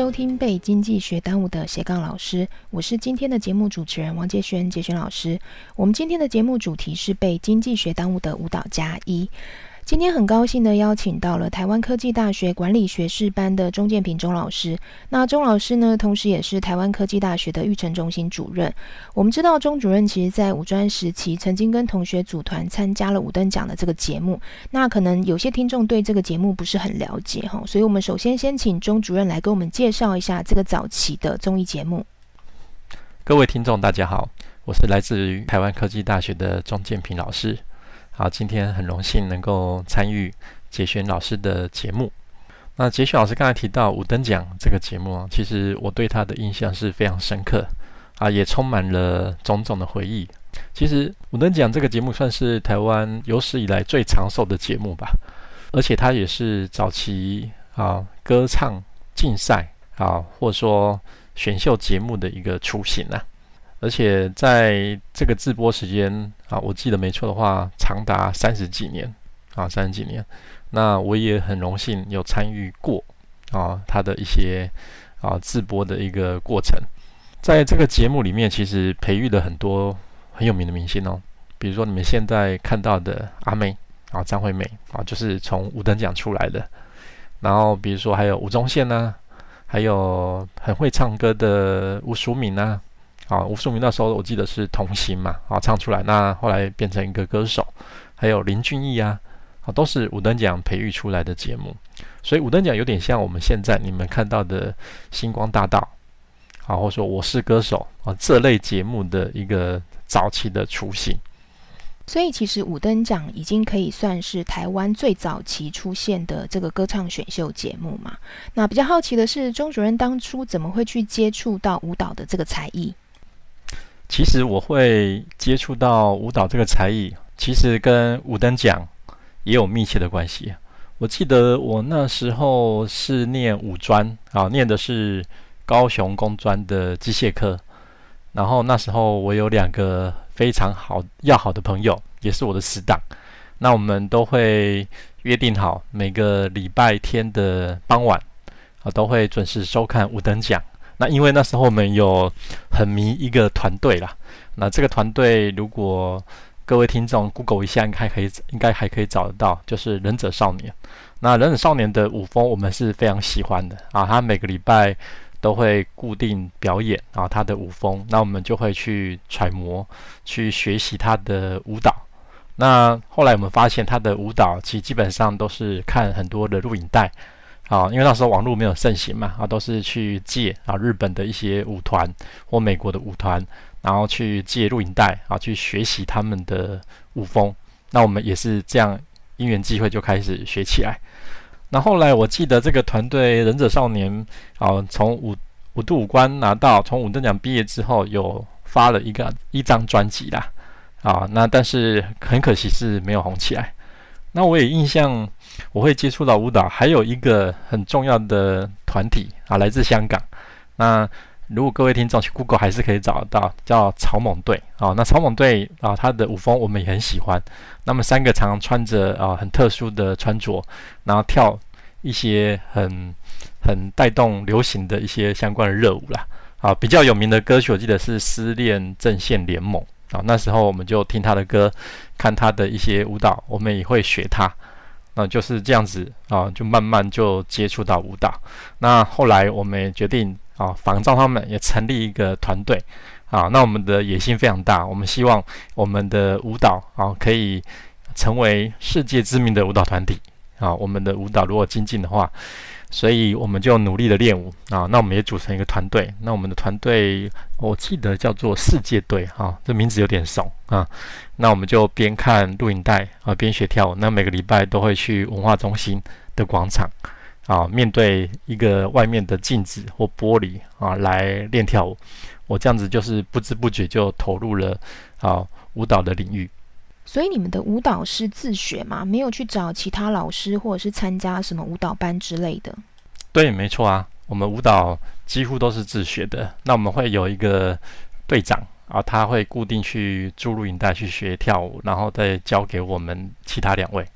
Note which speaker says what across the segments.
Speaker 1: 收听被经济学耽误的斜杠老师，我是今天的节目主持人王杰轩，杰轩老师。我们今天的节目主题是被经济学耽误的舞蹈加一。今天很高兴的邀请到了台湾科技大学管理学士班的钟建平钟老师。那钟老师呢，同时也是台湾科技大学的育成中心主任。我们知道钟主任其实在五专时期曾经跟同学组团参加了五等奖的这个节目。那可能有些听众对这个节目不是很了解哈，所以我们首先先请钟主任来给我们介绍一下这个早期的综艺节目。
Speaker 2: 各位听众大家好，我是来自于台湾科技大学的钟建平老师。好，今天很荣幸能够参与杰轩老师的节目。那杰轩老师刚才提到五等奖这个节目啊，其实我对他的印象是非常深刻啊，也充满了种种的回忆。其实五等奖这个节目算是台湾有史以来最长寿的节目吧，而且它也是早期啊歌唱竞赛啊，或者说选秀节目的一个雏形啊。而且在这个直播时间啊，我记得没错的话，长达三十几年啊，三十几年。那我也很荣幸有参与过啊，他的一些啊直播的一个过程。在这个节目里面，其实培育了很多很有名的明星哦，比如说你们现在看到的阿妹啊，张惠妹啊，就是从五等奖出来的。然后比如说还有吴宗宪呐，还有很会唱歌的吴淑敏呐。啊吴淑明那时候我记得是童星嘛，啊，唱出来，那后来变成一个歌手，还有林俊逸啊，啊，都是五等奖培育出来的节目，所以五等奖有点像我们现在你们看到的星光大道，啊，或者说我是歌手啊这类节目的一个早期的雏形。
Speaker 1: 所以其实五等奖已经可以算是台湾最早期出现的这个歌唱选秀节目嘛。那比较好奇的是，钟主任当初怎么会去接触到舞蹈的这个才艺？
Speaker 2: 其实我会接触到舞蹈这个才艺，其实跟五等奖也有密切的关系。我记得我那时候是念五专啊，念的是高雄工专的机械科。然后那时候我有两个非常好要好的朋友，也是我的死党。那我们都会约定好每个礼拜天的傍晚啊，都会准时收看五等奖。那因为那时候我们有很迷一个团队啦，那这个团队如果各位听众 Google 一下，应该可以应该还可以找得到，就是忍者少年。那忍者少年的舞风我们是非常喜欢的啊，他每个礼拜都会固定表演啊他的舞风，那我们就会去揣摩、去学习他的舞蹈。那后来我们发现他的舞蹈其实基本上都是看很多的录影带。啊，因为那时候网络没有盛行嘛，啊，都是去借啊日本的一些舞团或美国的舞团，然后去借录影带啊，去学习他们的舞风。那我们也是这样因缘机会就开始学起来。那后来我记得这个团队忍者少年啊，从五五度五关拿到，从五等奖毕业之后，有发了一个一张专辑啦，啊，那但是很可惜是没有红起来。那我也印象。我会接触到舞蹈，还有一个很重要的团体啊，来自香港。那如果各位听众去 Google 还是可以找到，叫草蜢队啊。那草蜢队啊，他的舞风我们也很喜欢。那么三个常常穿着啊很特殊的穿着，然后跳一些很很带动流行的一些相关的热舞啦。啊，比较有名的歌曲我记得是《失恋阵线联盟》啊。那时候我们就听他的歌，看他的一些舞蹈，我们也会学他。那就是这样子啊，就慢慢就接触到舞蹈。那后来我们也决定啊，仿照他们也成立一个团队啊。那我们的野心非常大，我们希望我们的舞蹈啊可以成为世界知名的舞蹈团体啊。我们的舞蹈如果精进的话。所以我们就努力的练舞啊，那我们也组成一个团队。那我们的团队我记得叫做世界队哈，这名字有点怂啊。那我们就边看录影带啊，边学跳舞。那每个礼拜都会去文化中心的广场啊，面对一个外面的镜子或玻璃啊来练跳舞。我这样子就是不知不觉就投入了啊舞蹈的领域。
Speaker 1: 所以你们的舞蹈是自学吗？没有去找其他老师，或者是参加什么舞蹈班之类的？
Speaker 2: 对，没错啊，我们舞蹈几乎都是自学的。那我们会有一个队长啊，他会固定去租录影带去学跳舞，然后再教给我们其他两位。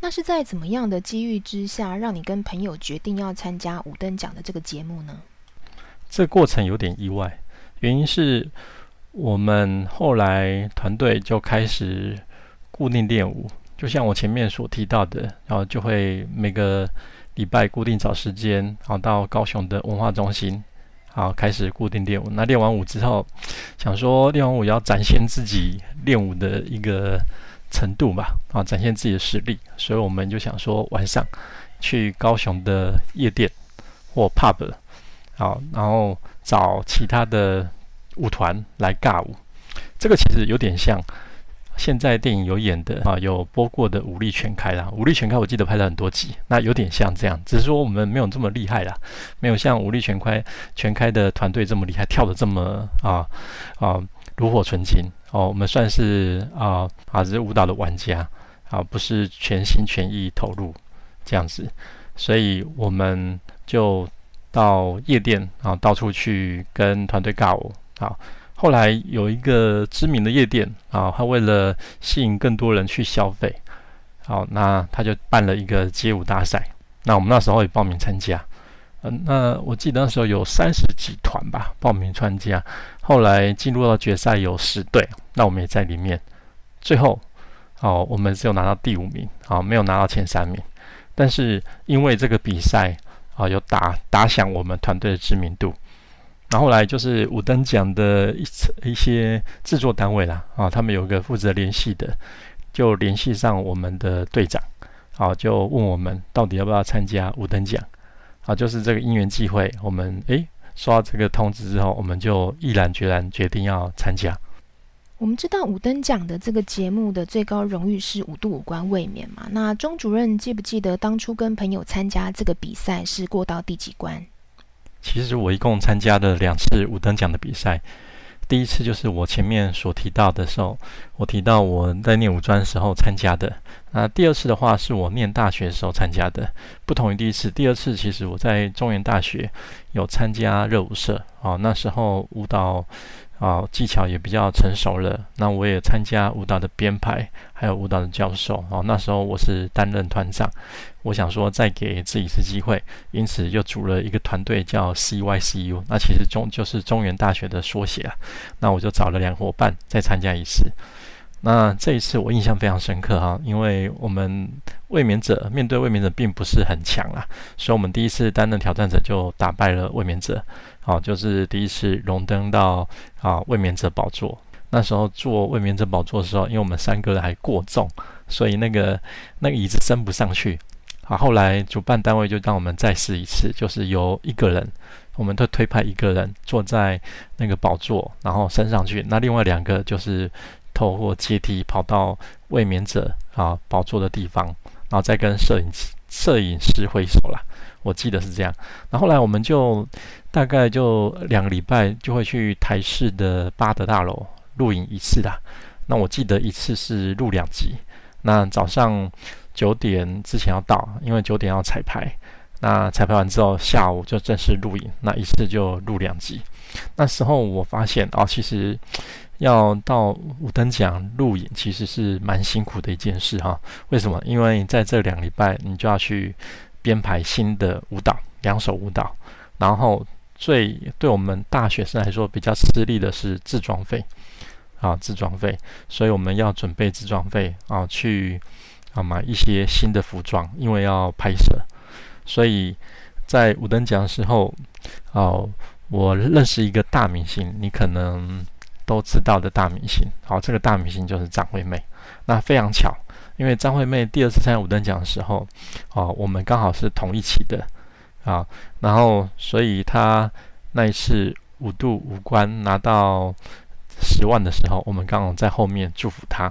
Speaker 1: 那是在怎么样的机遇之下，让你跟朋友决定要参加五等奖的这个节目呢？
Speaker 2: 这过程有点意外，原因是我们后来团队就开始固定练舞，就像我前面所提到的，然后就会每个礼拜固定找时间，然后到高雄的文化中心，好开始固定练舞。那练完舞之后，想说练完舞要展现自己练舞的一个。程度吧，啊，展现自己的实力，所以我们就想说晚上去高雄的夜店或 pub，好，然后找其他的舞团来尬舞。这个其实有点像现在电影有演的啊，有播过的《武力全开》啦，《武力全开》我记得拍了很多集，那有点像这样，只是说我们没有这么厉害啦，没有像《武力全开》全开的团队这么厉害，跳的这么啊啊炉火纯青。哦，我们算是啊啊只，是舞蹈的玩家啊，不是全心全意投入这样子，所以我们就到夜店啊，到处去跟团队尬舞好。后来有一个知名的夜店啊，他为了吸引更多人去消费，好，那他就办了一个街舞大赛。那我们那时候也报名参加。嗯，那我记得那时候有三十几团吧报名参加，后来进入到决赛有十队，那我们也在里面。最后，哦，我们只有拿到第五名，啊，没有拿到前三名。但是因为这个比赛，啊，有打打响我们团队的知名度。然后来就是五等奖的一一些制作单位啦，啊，他们有个负责联系的，就联系上我们的队长，啊，就问我们到底要不要参加五等奖。啊，就是这个因缘际会，我们诶收到这个通知之后，我们就毅然决然决定要参加。
Speaker 1: 我们知道五等奖的这个节目的最高荣誉是五度五关卫冕嘛？那钟主任记不记得当初跟朋友参加这个比赛是过到第几关？
Speaker 2: 其实我一共参加了两次五等奖的比赛。第一次就是我前面所提到的时候，我提到我在念五专时候参加的。那第二次的话是我念大学的时候参加的，不同于第一次。第二次其实我在中原大学有参加热舞社，哦，那时候舞蹈。啊，技巧也比较成熟了。那我也参加舞蹈的编排，还有舞蹈的教授。啊，那时候我是担任团长。我想说再给自己一次机会，因此又组了一个团队叫 CYCU。那其实中就是中原大学的缩写啊。那我就找了两伙伴再参加一次。那这一次我印象非常深刻哈，因为我们卫冕者面对卫冕者并不是很强啊，所以我们第一次担任挑战者就打败了卫冕者，好，就是第一次荣登到啊卫冕者宝座。那时候坐卫冕者宝座的时候，因为我们三个人还过重，所以那个那个椅子升不上去。好，后来主办单位就让我们再试一次，就是由一个人，我们都推派一个人坐在那个宝座，然后升上去，那另外两个就是。透过阶梯跑到卫冕者啊宝座的地方，然后再跟摄影摄影师挥手啦。我记得是这样。那后来我们就大概就两个礼拜就会去台视的巴德大楼录影一次啦。那我记得一次是录两集。那早上九点之前要到，因为九点要彩排。那彩排完之后，下午就正式录影。那一次就录两集。那时候我发现哦，其实。要到五等奖录影，其实是蛮辛苦的一件事哈。为什么？因为在这两礼拜，你就要去编排新的舞蹈，两首舞蹈。然后最对我们大学生来说比较吃力的是自装费啊，自装费。所以我们要准备自装费啊，去啊买一些新的服装，因为要拍摄。所以在五等奖的时候，哦，我认识一个大明星，你可能。都知道的大明星，好，这个大明星就是张惠妹。那非常巧，因为张惠妹第二次参加五等奖的时候，哦，我们刚好是同一期的啊，然后所以她那一次五度五关拿到十万的时候，我们刚好在后面祝福她。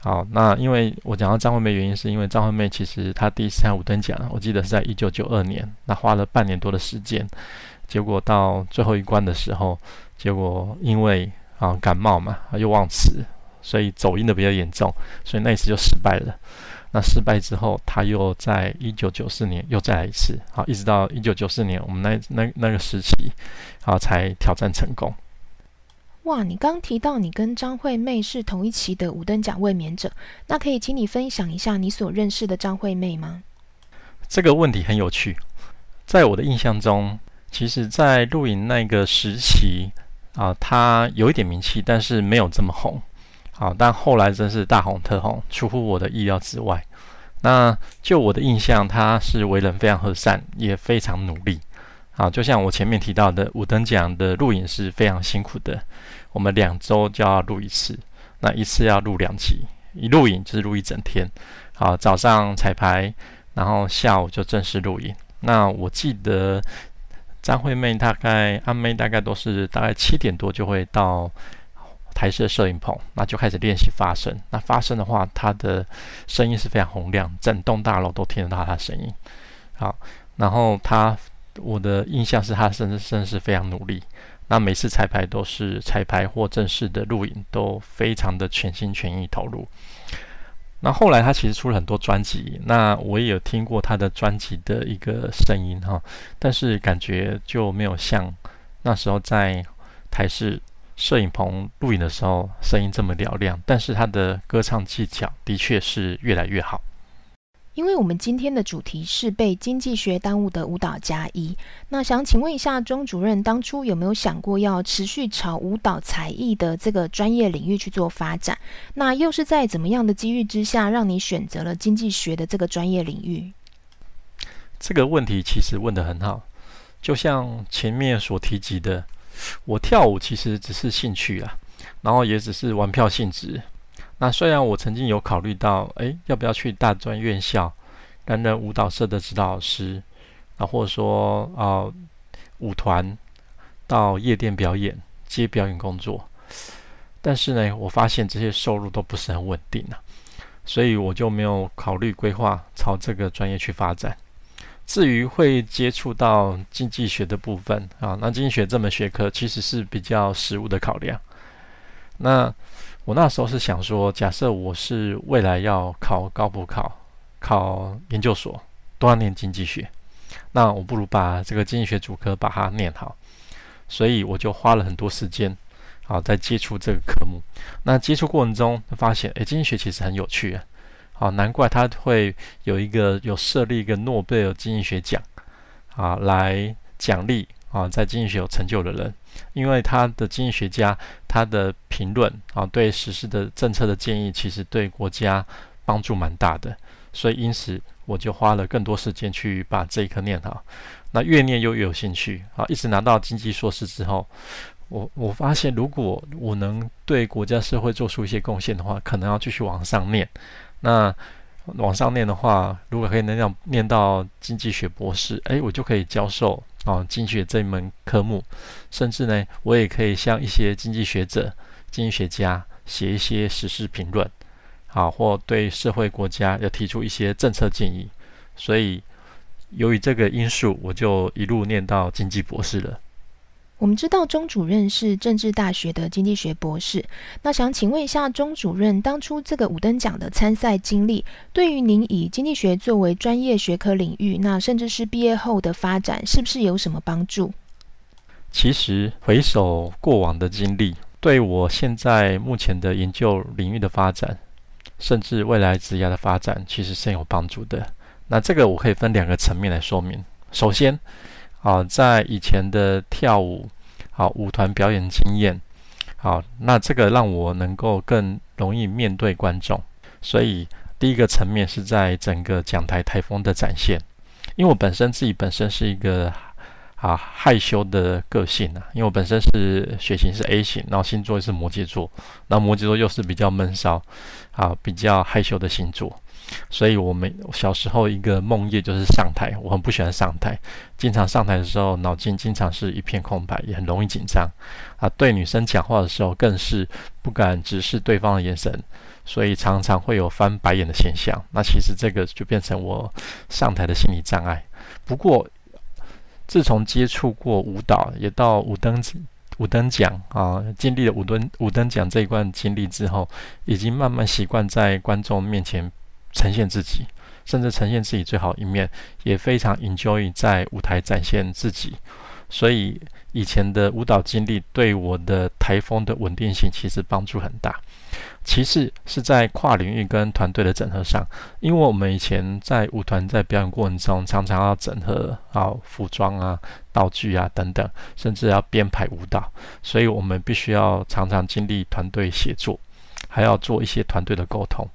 Speaker 2: 好，那因为我讲到张惠妹原因，是因为张惠妹其实她第一次参加五等奖，我记得是在一九九二年，那花了半年多的时间，结果到最后一关的时候，结果因为啊，感冒嘛，又忘词，所以走音的比较严重，所以那一次就失败了。那失败之后，他又在一九九四年又再来一次，好，一直到一九九四年，我们那那那个时期，好才挑战成功。
Speaker 1: 哇，你刚提到你跟张惠妹是同一期的五等奖卫冕者，那可以请你分享一下你所认识的张惠妹吗？
Speaker 2: 这个问题很有趣，在我的印象中，其实，在录影那个时期啊，他有一点名气，但是没有这么红。好，但后来真是大红特红，出乎我的意料之外。那就我的印象，他是为人非常和善，也非常努力。好，就像我前面提到的，五等奖的录影是非常辛苦的。我们两周就要录一次，那一次要录两集，一录影就是录一整天。好，早上彩排，然后下午就正式录影。那我记得张惠妹大概阿妹大概都是大概七点多就会到台式摄影棚，那就开始练习发声。那发声的话，她的声音是非常洪亮，整栋大楼都听得到她的声音。好，然后她。我的印象是她甚至甚至是非常努力，那每次彩排都是彩排或正式的录影都非常的全心全意投入。那后来他其实出了很多专辑，那我也有听过他的专辑的一个声音哈，但是感觉就没有像那时候在台式摄影棚录影的时候声音这么嘹亮，但是他的歌唱技巧的确是越来越好。
Speaker 1: 因为我们今天的主题是被经济学耽误的舞蹈加一，那想请问一下钟主任，当初有没有想过要持续朝舞蹈才艺的这个专业领域去做发展？那又是在怎么样的机遇之下，让你选择了经济学的这个专业领域？
Speaker 2: 这个问题其实问得很好，就像前面所提及的，我跳舞其实只是兴趣啊，然后也只是玩票性质。那虽然我曾经有考虑到，哎，要不要去大专院校担任舞蹈社的指导老师，啊，或者说啊，舞团到夜店表演接表演工作，但是呢，我发现这些收入都不是很稳定啊，所以我就没有考虑规划朝这个专业去发展。至于会接触到经济学的部分啊，那经济学这门学科其实是比较实务的考量，那。我那时候是想说，假设我是未来要考高补考、考研究所，都要念经济学，那我不如把这个经济学主科把它念好。所以我就花了很多时间，好在接触这个科目。那接触过程中发现，诶，经济学其实很有趣啊！好，难怪他会有一个有设立一个诺贝尔经济学奖啊，来奖励啊在经济学有成就的人。因为他的经济学家，他的评论啊，对实施的政策的建议，其实对国家帮助蛮大的，所以因此我就花了更多时间去把这一科念好。那越念又越有兴趣啊，一直拿到经济硕士之后，我我发现如果我能对国家社会做出一些贡献的话，可能要继续往上念。那往上念的话，如果可以能念念到经济学博士，诶，我就可以教授。哦，经济学这一门科目，甚至呢，我也可以向一些经济学者、经济学家写一些时事评论，啊，或对社会国家要提出一些政策建议。所以，由于这个因素，我就一路念到经济博士了。
Speaker 1: 我们知道钟主任是政治大学的经济学博士，那想请问一下钟主任，当初这个五等奖的参赛经历，对于您以经济学作为专业学科领域，那甚至是毕业后的发展，是不是有什么帮助？
Speaker 2: 其实回首过往的经历，对我现在目前的研究领域的发展，甚至未来职业的发展，其实是有帮助的。那这个我可以分两个层面来说明。首先，啊，在以前的跳舞，好舞团表演经验，好，那这个让我能够更容易面对观众。所以第一个层面是在整个讲台台风的展现，因为我本身自己本身是一个啊害羞的个性啊，因为我本身是血型是 A 型，然后星座是摩羯座，那摩羯座又是比较闷骚啊，比较害羞的星座。所以，我们小时候一个梦魇就是上台。我很不喜欢上台，经常上台的时候，脑筋经常是一片空白，也很容易紧张。啊，对女生讲话的时候，更是不敢直视对方的眼神，所以常常会有翻白眼的现象。那其实这个就变成我上台的心理障碍。不过，自从接触过舞蹈，也到五灯五等奖啊，经历了五等五等奖这一段经历之后，已经慢慢习惯在观众面前。呈现自己，甚至呈现自己最好一面，也非常 enjoy 在舞台展现自己。所以以前的舞蹈经历对我的台风的稳定性其实帮助很大。其次是在跨领域跟团队的整合上，因为我们以前在舞团在表演过程中，常常要整合啊服装啊、道具啊等等，甚至要编排舞蹈，所以我们必须要常常经历团队协作，还要做一些团队的沟通。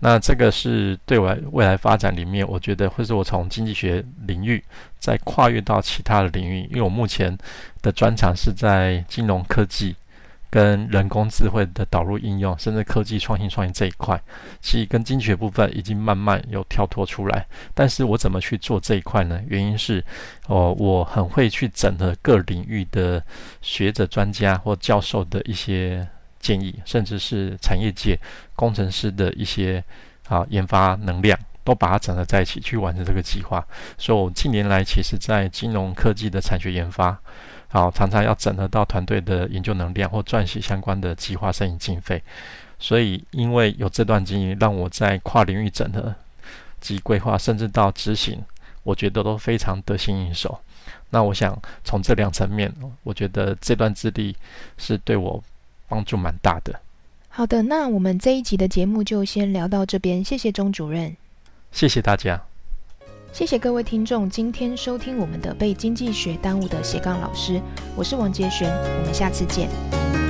Speaker 2: 那这个是对我未来发展里面，我觉得会是我从经济学领域再跨越到其他的领域，因为我目前的专长是在金融科技。跟人工智慧的导入应用，甚至科技创新创新这一块，其实跟经济学部分已经慢慢有跳脱出来。但是我怎么去做这一块呢？原因是，哦，我很会去整合各领域的学者、专家或教授的一些建议，甚至是产业界工程师的一些啊研发能量，都把它整合在一起去完成这个计划。所以，我近年来其实在金融科技的产学研发。好，常常要整合到团队的研究能量或撰写相关的计划申请经费，所以因为有这段经验，让我在跨领域整合及规划，甚至到执行，我觉得都非常得心应手。那我想从这两层面，我觉得这段资历是对我帮助蛮大的。
Speaker 1: 好的，那我们这一集的节目就先聊到这边，谢谢钟主任，
Speaker 2: 谢谢大家。
Speaker 1: 谢谢各位听众今天收听我们的被经济学耽误的斜杠老师，我是王杰璇，我们下次见。